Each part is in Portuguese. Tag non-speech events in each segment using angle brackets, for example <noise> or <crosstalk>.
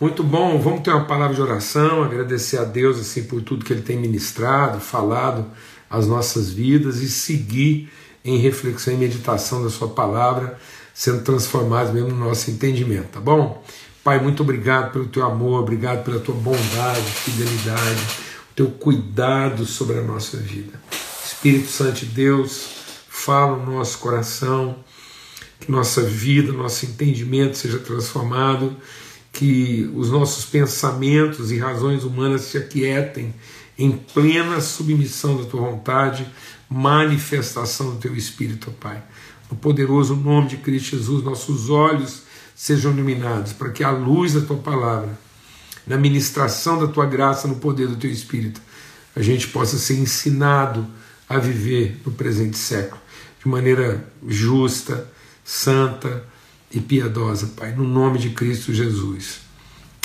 Muito bom, vamos ter uma palavra de oração, agradecer a Deus assim por tudo que Ele tem ministrado, falado às nossas vidas e seguir em reflexão e meditação da Sua palavra, sendo transformados mesmo no nosso entendimento, tá bom? Pai, muito obrigado pelo Teu amor, obrigado pela Tua bondade, fidelidade, o Teu cuidado sobre a nossa vida. Espírito Santo de Deus, fala no nosso coração, que nossa vida, nosso entendimento seja transformado que os nossos pensamentos e razões humanas se aquietem em plena submissão da tua vontade, manifestação do teu Espírito, Pai. No poderoso nome de Cristo Jesus, nossos olhos sejam iluminados, para que a luz da tua palavra, na ministração da tua graça, no poder do teu Espírito, a gente possa ser ensinado a viver no presente século de maneira justa, santa, e piedosa, Pai, no nome de Cristo Jesus.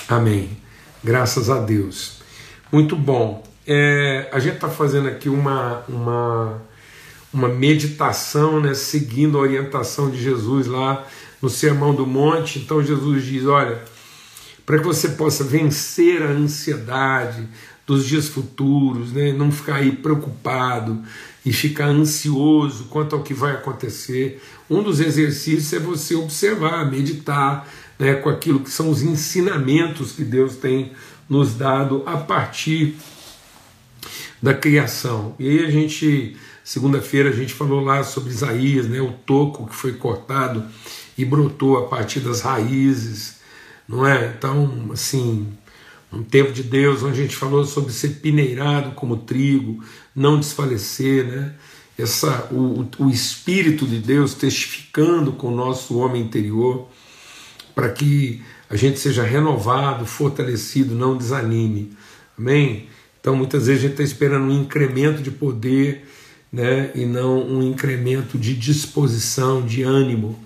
Amém. Graças a Deus. Muito bom. É, a gente está fazendo aqui uma, uma, uma meditação, né, seguindo a orientação de Jesus lá no Sermão do Monte. Então Jesus diz: olha, para que você possa vencer a ansiedade dos dias futuros, né, não ficar aí preocupado, e ficar ansioso quanto ao que vai acontecer. Um dos exercícios é você observar, meditar né, com aquilo que são os ensinamentos que Deus tem nos dado a partir da criação. E aí a gente, segunda-feira, a gente falou lá sobre Isaías, né, o toco que foi cortado e brotou a partir das raízes, não é? Então, assim, um tempo de Deus onde a gente falou sobre ser pineirado como trigo, não desfalecer, né? Essa, o, o Espírito de Deus testificando com o nosso homem interior, para que a gente seja renovado, fortalecido, não desanime. Amém? Então muitas vezes a gente está esperando um incremento de poder, né? E não um incremento de disposição, de ânimo.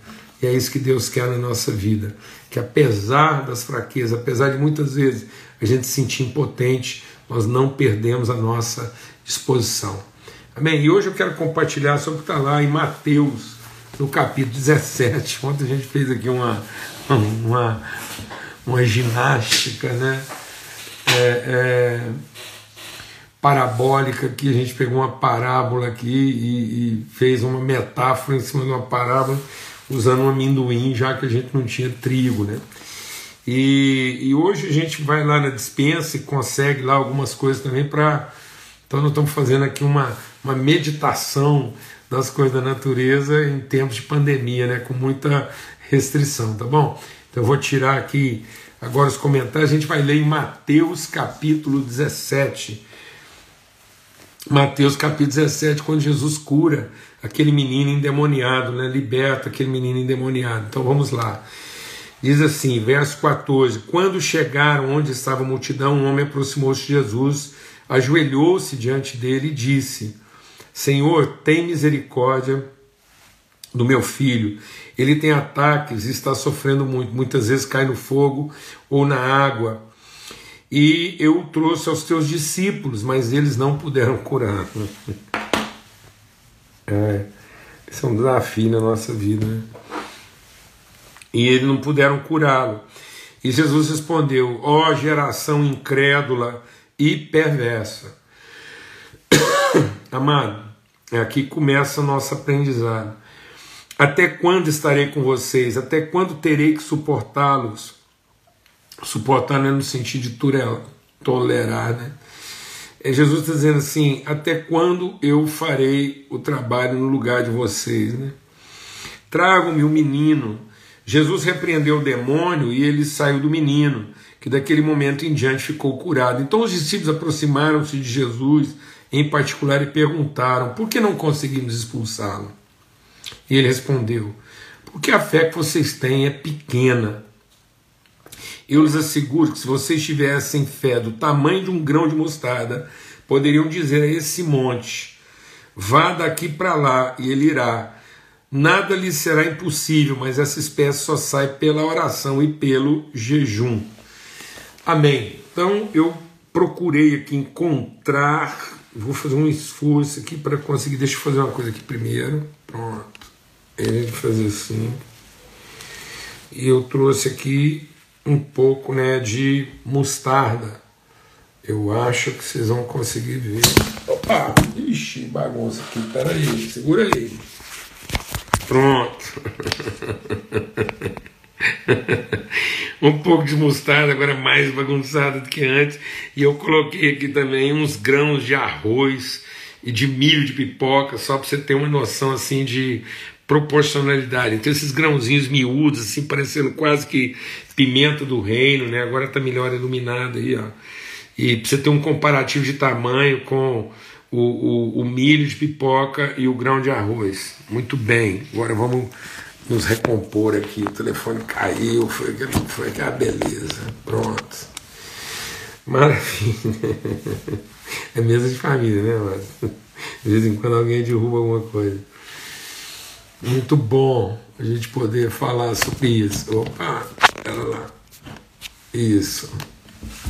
E é isso que Deus quer na nossa vida. Que apesar das fraquezas, apesar de muitas vezes a gente se sentir impotente, nós não perdemos a nossa disposição. Amém? E hoje eu quero compartilhar sobre o que está lá em Mateus, no capítulo 17. Ontem a gente fez aqui uma, uma, uma ginástica, né? É, é, parabólica que a gente pegou uma parábola aqui e, e, fez uma metáfora em cima de uma parábola usando amendoim, já que a gente não tinha trigo, né? E, e hoje a gente vai lá na dispensa e consegue lá algumas coisas também para então, nós estamos fazendo aqui uma, uma meditação das coisas da natureza em tempos de pandemia, né, com muita restrição, tá bom? Então, eu vou tirar aqui agora os comentários. A gente vai ler em Mateus capítulo 17. Mateus capítulo 17, quando Jesus cura aquele menino endemoniado, né, liberta aquele menino endemoniado. Então, vamos lá. Diz assim, verso 14: Quando chegaram onde estava a multidão, um homem aproximou-se de Jesus ajoelhou-se diante dele e disse: Senhor, tem misericórdia do meu filho. Ele tem ataques e está sofrendo muito. Muitas vezes cai no fogo ou na água. E eu o trouxe aos teus discípulos, mas eles não puderam curar. <laughs> É, esse é um desafio na nossa vida. Né? E eles não puderam curá-lo. E Jesus respondeu: Ó oh, geração incrédula e perversa. <coughs> Amado, é aqui começa a nossa aprendizado. Até quando estarei com vocês? Até quando terei que suportá-los? Suportar não é no sentido de tolerar, né? É Jesus está dizendo assim: até quando eu farei o trabalho no lugar de vocês, né? Tragam-me o menino. Jesus repreendeu o demônio e ele saiu do menino que daquele momento em diante ficou curado. Então os discípulos aproximaram-se de Jesus em particular e perguntaram: por que não conseguimos expulsá-lo? E ele respondeu: porque a fé que vocês têm é pequena. Eu lhes asseguro que se vocês tivessem fé do tamanho de um grão de mostarda, poderiam dizer a esse monte: vá daqui para lá, e ele irá. Nada lhe será impossível, mas essa espécie só sai pela oração e pelo jejum. Amém. Então eu procurei aqui encontrar, vou fazer um esforço aqui para conseguir. Deixa eu fazer uma coisa aqui primeiro. Pronto. Ele fazer assim. E eu trouxe aqui um pouco né, de mostarda. Eu acho que vocês vão conseguir ver. Opa! Ixi, bagunça aqui. Pera aí, segura aí. Pronto. <laughs> um pouco de mostarda, agora mais bagunçada do que antes. E eu coloquei aqui também uns grãos de arroz e de milho de pipoca, só para você ter uma noção assim de proporcionalidade. Então esses grãozinhos miúdos, assim, parecendo quase que pimenta do reino, né? Agora está melhor iluminado aí, ó. E para você ter um comparativo de tamanho com o, o, o, milho de pipoca e o grão de arroz. Muito bem. Agora vamos nos recompor aqui. O telefone caiu, foi, foi aquela beleza. Pronto. Maravilha. <laughs> É mesa de família, né, mas De vez em quando alguém derruba alguma coisa. Muito bom a gente poder falar sobre isso. Opa, ela lá. Isso.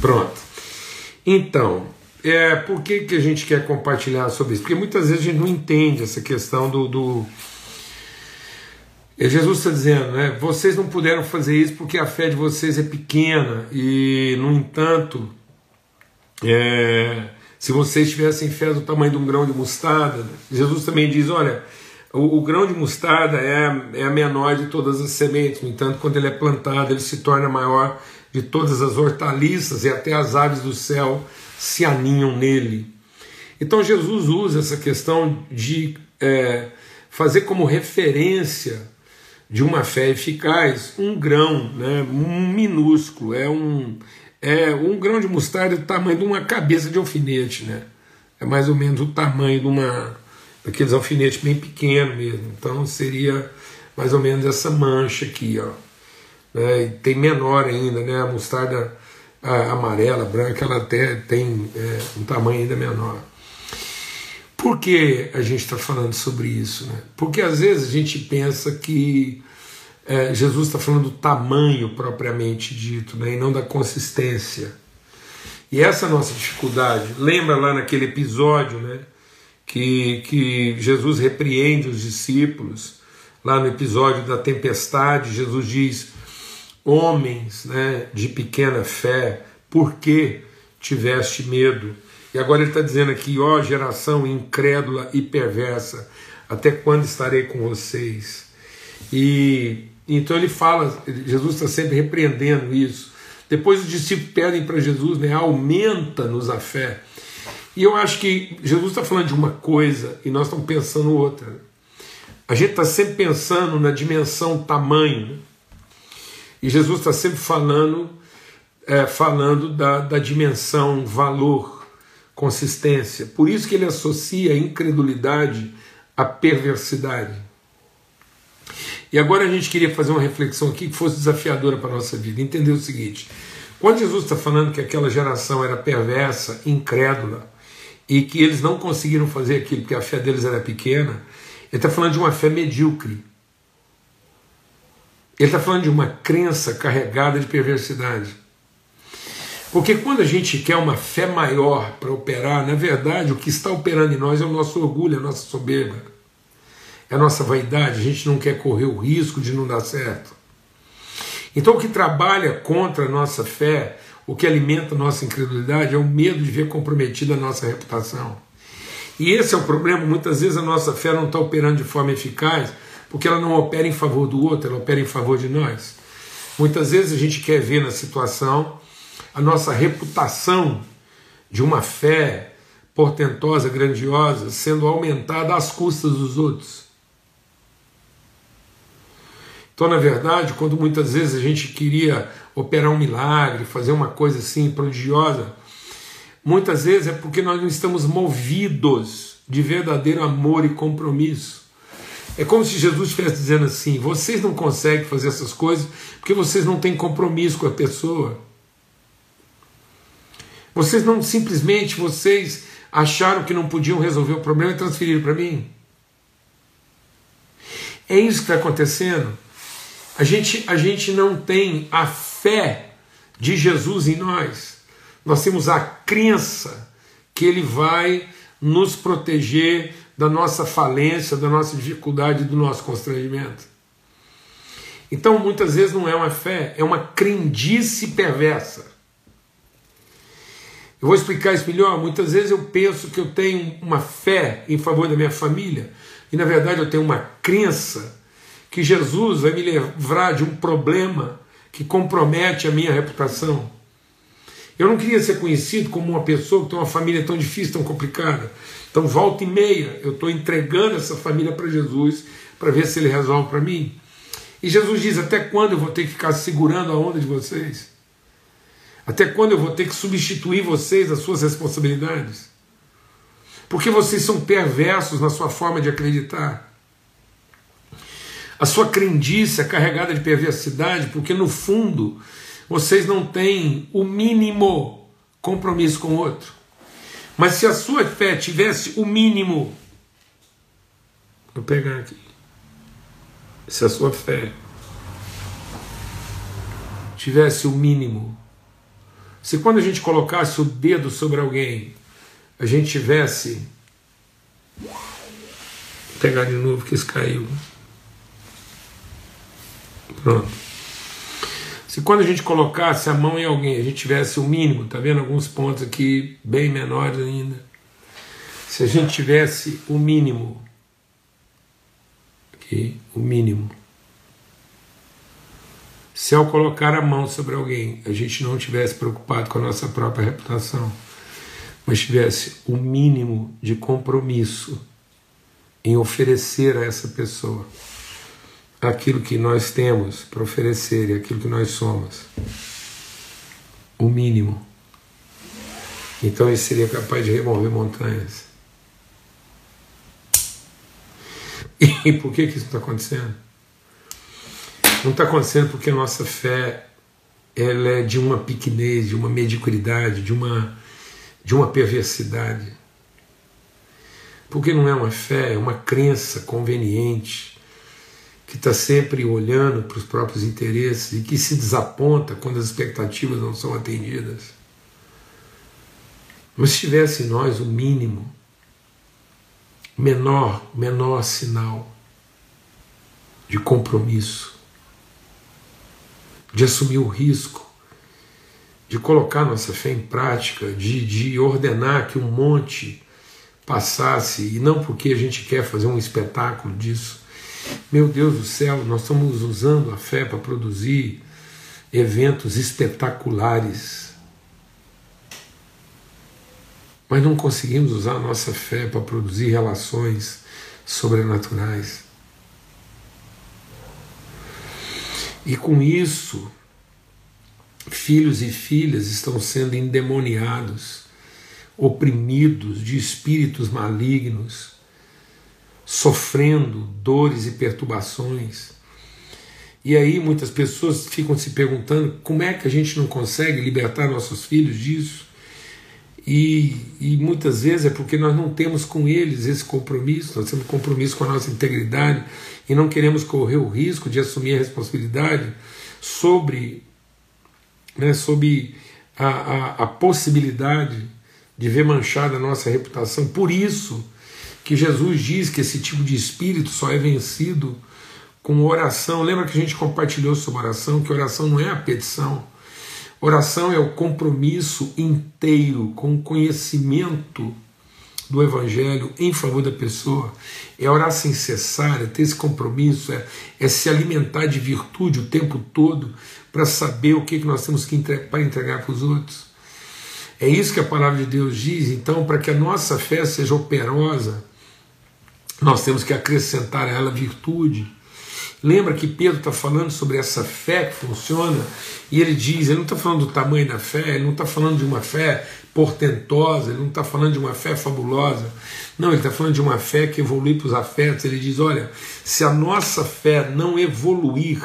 Pronto. Então, é, por que, que a gente quer compartilhar sobre isso? Porque muitas vezes a gente não entende essa questão do. do... Jesus está dizendo, né? Vocês não puderam fazer isso porque a fé de vocês é pequena e, no entanto, é, se vocês tivessem fé do tamanho de um grão de mostarda, Jesus também diz: olha, o, o, grão de mostarda é, é a menor de todas as sementes, no entanto, quando ele é plantado, ele se torna maior de todas as hortaliças e até as aves do céu se aninham nele. Então Jesus usa essa questão de é, fazer como referência de uma fé eficaz um grão, né, um minúsculo, é um, é um grão de mostarda do tamanho de uma cabeça de alfinete, né? É mais ou menos o tamanho de uma daqueles alfinetes bem pequeno mesmo. Então seria mais ou menos essa mancha aqui, ó. Né? E tem menor ainda, né? A mostarda a amarela, branca, ela até tem é, um tamanho ainda menor. Por que a gente está falando sobre isso? Né? Porque às vezes a gente pensa que é, Jesus está falando do tamanho propriamente dito, né, e não da consistência. E essa é nossa dificuldade. Lembra lá naquele episódio né, que, que Jesus repreende os discípulos, lá no episódio da tempestade, Jesus diz: Homens né, de pequena fé, por que tiveste medo? E agora ele está dizendo aqui: Ó geração incrédula e perversa, até quando estarei com vocês? E então ele fala, Jesus está sempre repreendendo isso. Depois os discípulos pedem para Jesus, né, aumenta-nos a fé. E eu acho que Jesus está falando de uma coisa e nós estamos pensando outra. A gente está sempre pensando na dimensão tamanho. Né? E Jesus está sempre falando, é, falando da, da dimensão valor, consistência. Por isso que ele associa a incredulidade à perversidade. E agora a gente queria fazer uma reflexão aqui que fosse desafiadora para a nossa vida. Entender o seguinte: quando Jesus está falando que aquela geração era perversa, incrédula, e que eles não conseguiram fazer aquilo porque a fé deles era pequena, ele está falando de uma fé medíocre. Ele está falando de uma crença carregada de perversidade. Porque quando a gente quer uma fé maior para operar, na verdade, o que está operando em nós é o nosso orgulho, a nossa soberba é a nossa vaidade, a gente não quer correr o risco de não dar certo. Então, o que trabalha contra a nossa fé, o que alimenta a nossa incredulidade, é o medo de ver comprometida a nossa reputação. E esse é o problema, muitas vezes a nossa fé não está operando de forma eficaz, porque ela não opera em favor do outro, ela opera em favor de nós. Muitas vezes a gente quer ver na situação a nossa reputação de uma fé portentosa, grandiosa, sendo aumentada às custas dos outros. Então, na verdade, quando muitas vezes a gente queria operar um milagre, fazer uma coisa assim prodigiosa, muitas vezes é porque nós não estamos movidos de verdadeiro amor e compromisso. É como se Jesus estivesse dizendo assim: vocês não conseguem fazer essas coisas porque vocês não têm compromisso com a pessoa. Vocês não simplesmente vocês acharam que não podiam resolver o problema e transferiram para mim. É isso que está acontecendo. A gente, a gente não tem a fé de Jesus em nós. Nós temos a crença que Ele vai nos proteger da nossa falência, da nossa dificuldade, do nosso constrangimento. Então, muitas vezes não é uma fé, é uma crendice perversa. Eu vou explicar isso melhor. Muitas vezes eu penso que eu tenho uma fé em favor da minha família, e na verdade eu tenho uma crença que Jesus vai me livrar de um problema que compromete a minha reputação. Eu não queria ser conhecido como uma pessoa que tem uma família tão difícil, tão complicada. Então, volta e meia, eu estou entregando essa família para Jesus para ver se ele resolve para mim. E Jesus diz: Até quando eu vou ter que ficar segurando a onda de vocês? Até quando eu vou ter que substituir vocês das suas responsabilidades? Porque vocês são perversos na sua forma de acreditar. A sua crendice é carregada de perversidade, porque no fundo vocês não têm o mínimo compromisso com o outro. Mas se a sua fé tivesse o mínimo, vou pegar aqui. Se a sua fé tivesse o mínimo, se quando a gente colocasse o dedo sobre alguém, a gente tivesse. Vou pegar de novo que isso caiu. Pronto. Se quando a gente colocasse a mão em alguém, a gente tivesse o mínimo, tá vendo alguns pontos aqui bem menores ainda. Se a gente tivesse o mínimo, aqui, o mínimo. Se ao colocar a mão sobre alguém, a gente não tivesse preocupado com a nossa própria reputação, mas tivesse o mínimo de compromisso em oferecer a essa pessoa aquilo que nós temos para oferecer e aquilo que nós somos. O mínimo. Então ele seria capaz de remover montanhas. <laughs> E por que, que isso está acontecendo? Não está acontecendo porque a nossa fé ela é de uma pequenez, de uma mediocridade, de uma, de uma perversidade. Porque não é uma fé, é uma crença conveniente que está sempre olhando para os próprios interesses e que se desaponta quando as expectativas não são atendidas. Mas se tivesse em nós o mínimo, menor, menor sinal de compromisso, de assumir o risco, de colocar nossa fé em prática, de, de ordenar que um monte passasse, e não porque a gente quer fazer um espetáculo disso, meu Deus do céu, nós estamos usando a fé para produzir eventos espetaculares. Mas não conseguimos usar a nossa fé para produzir relações sobrenaturais. E com isso, filhos e filhas estão sendo endemoniados, oprimidos de espíritos malignos sofrendo dores e perturbações. E aí muitas pessoas ficam se perguntando como é que a gente não consegue libertar nossos filhos disso. E, e muitas vezes é porque nós não temos com eles esse compromisso, nós temos compromisso com a nossa integridade e não queremos correr o risco de assumir a responsabilidade sobre, né, sobre a, a, a possibilidade de ver manchada a nossa reputação. Por isso, que Jesus diz que esse tipo de espírito só é vencido com oração. Lembra que a gente compartilhou sobre oração, que oração não é a petição. Oração é o compromisso inteiro com o conhecimento do Evangelho em favor da pessoa. É orar sem cessar, é ter esse compromisso, é, é se alimentar de virtude o tempo todo para saber o que, que nós temos que entregar, para entregar para os outros. É isso que a palavra de Deus diz. Então, para que a nossa fé seja operosa, nós temos que acrescentar a ela virtude. Lembra que Pedro está falando sobre essa fé que funciona e ele diz: ele não está falando do tamanho da fé, ele não está falando de uma fé portentosa, ele não está falando de uma fé fabulosa, não, ele está falando de uma fé que evolui para os afetos. Ele diz: olha, se a nossa fé não evoluir,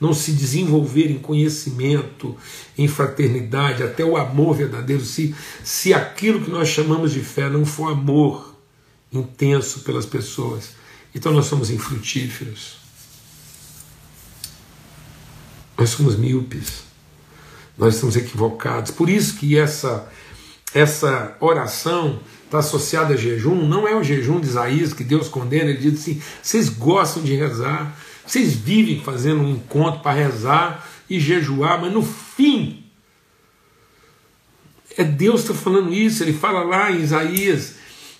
não se desenvolver em conhecimento, em fraternidade, até o amor verdadeiro, se, se aquilo que nós chamamos de fé não for amor, intenso pelas pessoas. Então nós somos infrutíferos. Nós somos míopes. Nós estamos equivocados. Por isso que essa essa oração está associada a jejum, não é o jejum de Isaías que Deus condena, ele diz assim: vocês gostam de rezar, Vocês vivem fazendo um encontro para rezar e jejuar, mas no fim, é Deus que está falando isso. Ele fala lá em Isaías,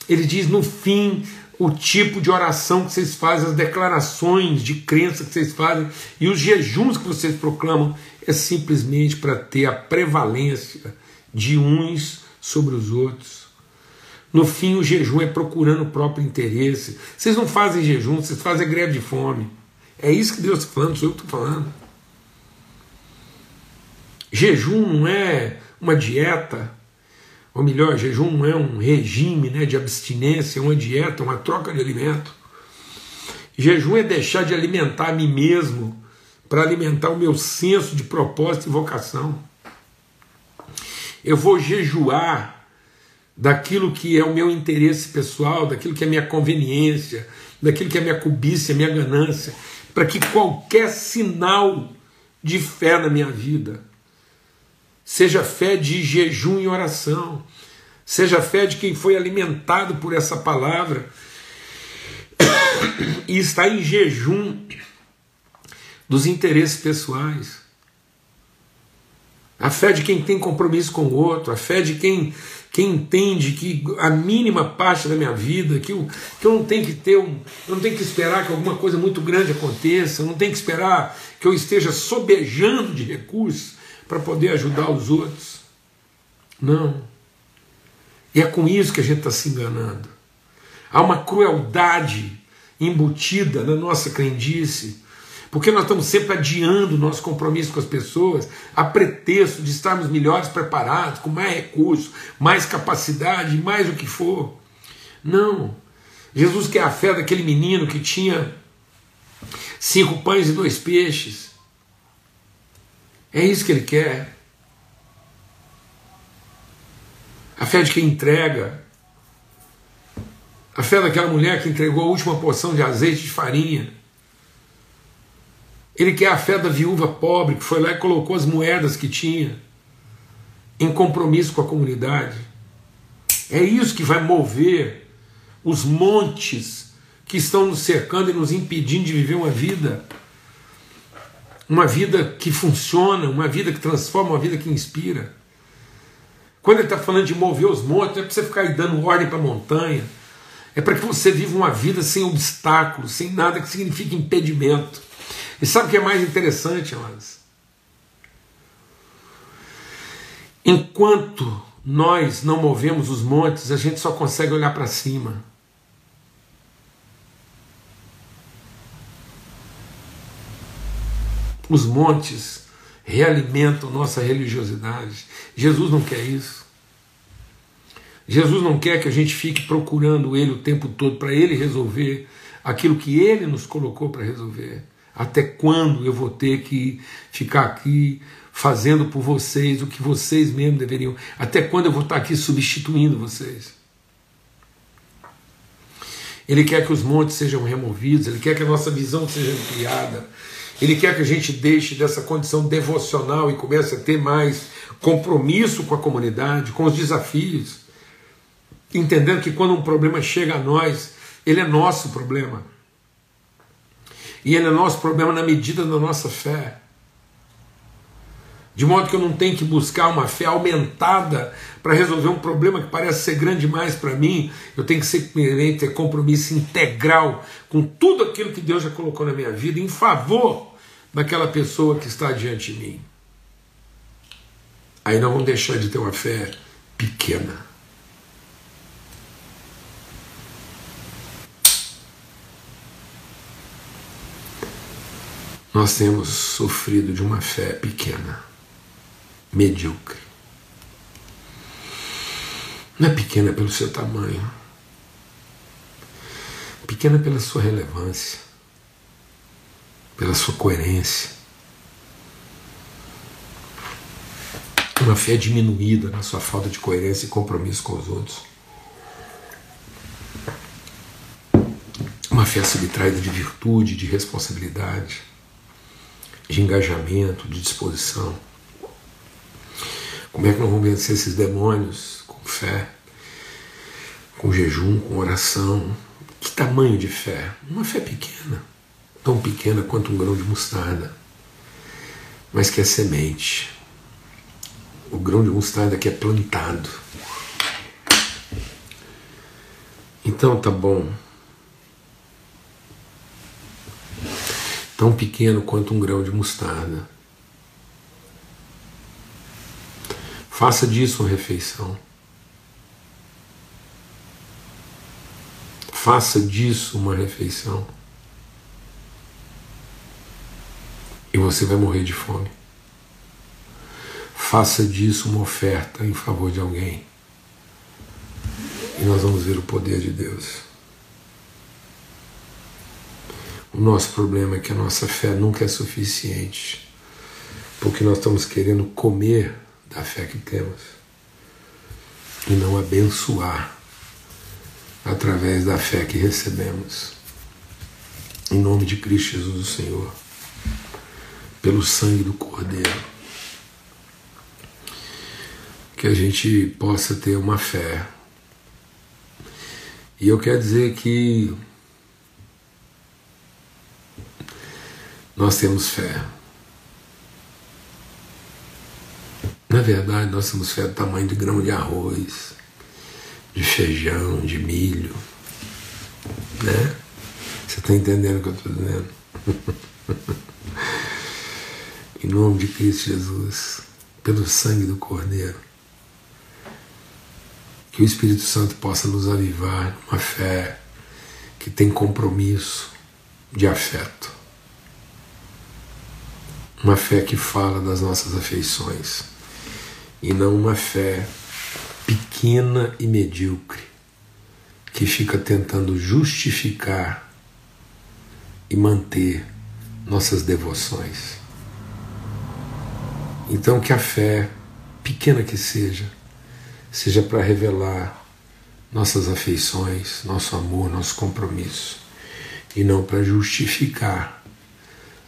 ele diz: no fim, o tipo de oração que vocês fazem, as declarações de crença que vocês fazem e os jejuns que vocês proclamam é simplesmente para ter a prevalência de uns sobre os outros. No fim, o jejum é procurando o próprio interesse. Vocês não fazem jejum, vocês fazem greve de fome. É isso que Deus está falando, sou eu estou falando. Jejum não é uma dieta, ou melhor, jejum não é um regime né, de abstinência, é uma dieta, uma troca de alimento. Jejum é deixar de alimentar a mim mesmo para alimentar o meu senso de propósito e vocação. Eu vou jejuar daquilo que é o meu interesse pessoal, daquilo que é minha conveniência, daquilo que é minha cobiça, minha ganância, para que qualquer sinal de fé na minha vida seja fé de jejum e oração, seja fé de quem foi alimentado por essa palavra. <coughs> E está em jejum dos interesses pessoais. A fé de quem tem compromisso com o outro, a fé de quem, quem entende que a mínima parte da minha vida, que eu, que eu não tenho que ter um, eu não tenho que esperar que alguma coisa muito grande aconteça, eu não tenho que esperar que eu esteja sobejando de recursos para poder ajudar os outros. Não. E é com isso que a gente está se enganando. Há uma crueldade embutida na nossa crendice, porque nós estamos sempre adiando o nosso compromisso com as pessoas a pretexto de estarmos melhores preparados, com mais recursos, mais capacidade, mais o que for. Não. Jesus quer a fé daquele menino que tinha cinco pães e dois peixes é isso que ele quer. A fé de quem entrega. A fé daquela mulher que entregou a última porção de azeite de farinha. Ele quer a fé da viúva pobre que foi lá e colocou as moedas que tinha em compromisso com a comunidade. É isso que vai mover os montes que estão nos cercando e nos impedindo de viver uma vida uma vida que funciona, uma vida que transforma, uma vida que inspira. Quando ele está falando de mover os montes, não é para você ficar aí dando ordem para a montanha, é para que você viva uma vida sem obstáculos, sem nada que signifique impedimento. E sabe o que é mais interessante, amados? Enquanto nós não movemos os montes, a gente só consegue olhar para cima. Os montes realimentam nossa religiosidade. Jesus não quer isso. Jesus não quer que a gente fique procurando Ele o tempo todo para Ele resolver aquilo que Ele nos colocou para resolver. Até quando eu vou ter que ficar aqui fazendo por vocês o que vocês mesmos deveriam? Até quando eu vou estar aqui substituindo vocês? Ele quer que os montes sejam removidos, ele quer que a nossa visão seja ampliada, ele quer que a gente deixe dessa condição devocional e comece a ter mais compromisso com a comunidade, com os desafios, entendendo que quando um problema chega a nós, ele é nosso problema. E ele é nosso problema na medida da nossa fé. De modo que eu não tenho que buscar uma fé aumentada para resolver um problema que parece ser grande demais para mim. Eu tenho que simplesmente ter compromisso integral com tudo aquilo que Deus já colocou na minha vida em favor daquela pessoa que está diante de mim. Aí não vamos deixar de ter uma fé pequena. Nós temos sofrido de uma fé pequena medíocre. Não é pequena pelo seu tamanho, pequena pela sua relevância, pela sua coerência. Uma fé diminuída na sua falta de coerência e compromisso com os outros. Uma fé subtraída de virtude, de responsabilidade, de engajamento, de disposição. Como é que nós vamos vencer esses demônios? Com fé, com jejum, com oração. Que tamanho de fé? Uma fé pequena. tão pequena quanto um grão de mostarda, mas que é semente. O grão de mostarda que é plantado. Então tá bom. Tão pequeno quanto um grão de mostarda. Faça disso uma refeição. Faça disso uma refeição. E você vai morrer de fome. Faça disso uma oferta em favor de alguém. E nós vamos ver o poder de Deus. O nosso problema é que a nossa fé nunca é suficiente, porque nós estamos querendo comer da fé que temos e não abençoar através da fé que recebemos. Em nome de Cristo Jesus, o Senhor, pelo sangue do Cordeiro, que a gente possa ter uma fé. E eu quero dizer que nós temos fé. Na verdade, nós temos fé do tamanho de grão de arroz de feijão, de milho. Né? Você está entendendo o que eu estou dizendo? <laughs> em nome de Cristo Jesus, pelo sangue do Cordeiro, que o Espírito Santo possa nos avivar uma fé que tem compromisso de afeto. Uma fé que fala das nossas afeições e não uma fé pequena e medíocre, que fica tentando justificar e manter nossas devoções. Então, que a fé, pequena que seja, seja para revelar nossas afeições, nosso amor, nosso compromisso, e não para justificar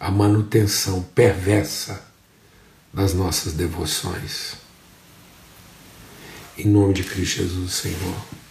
a manutenção perversa das nossas devoções. Em nome de Cristo Jesus, Senhor.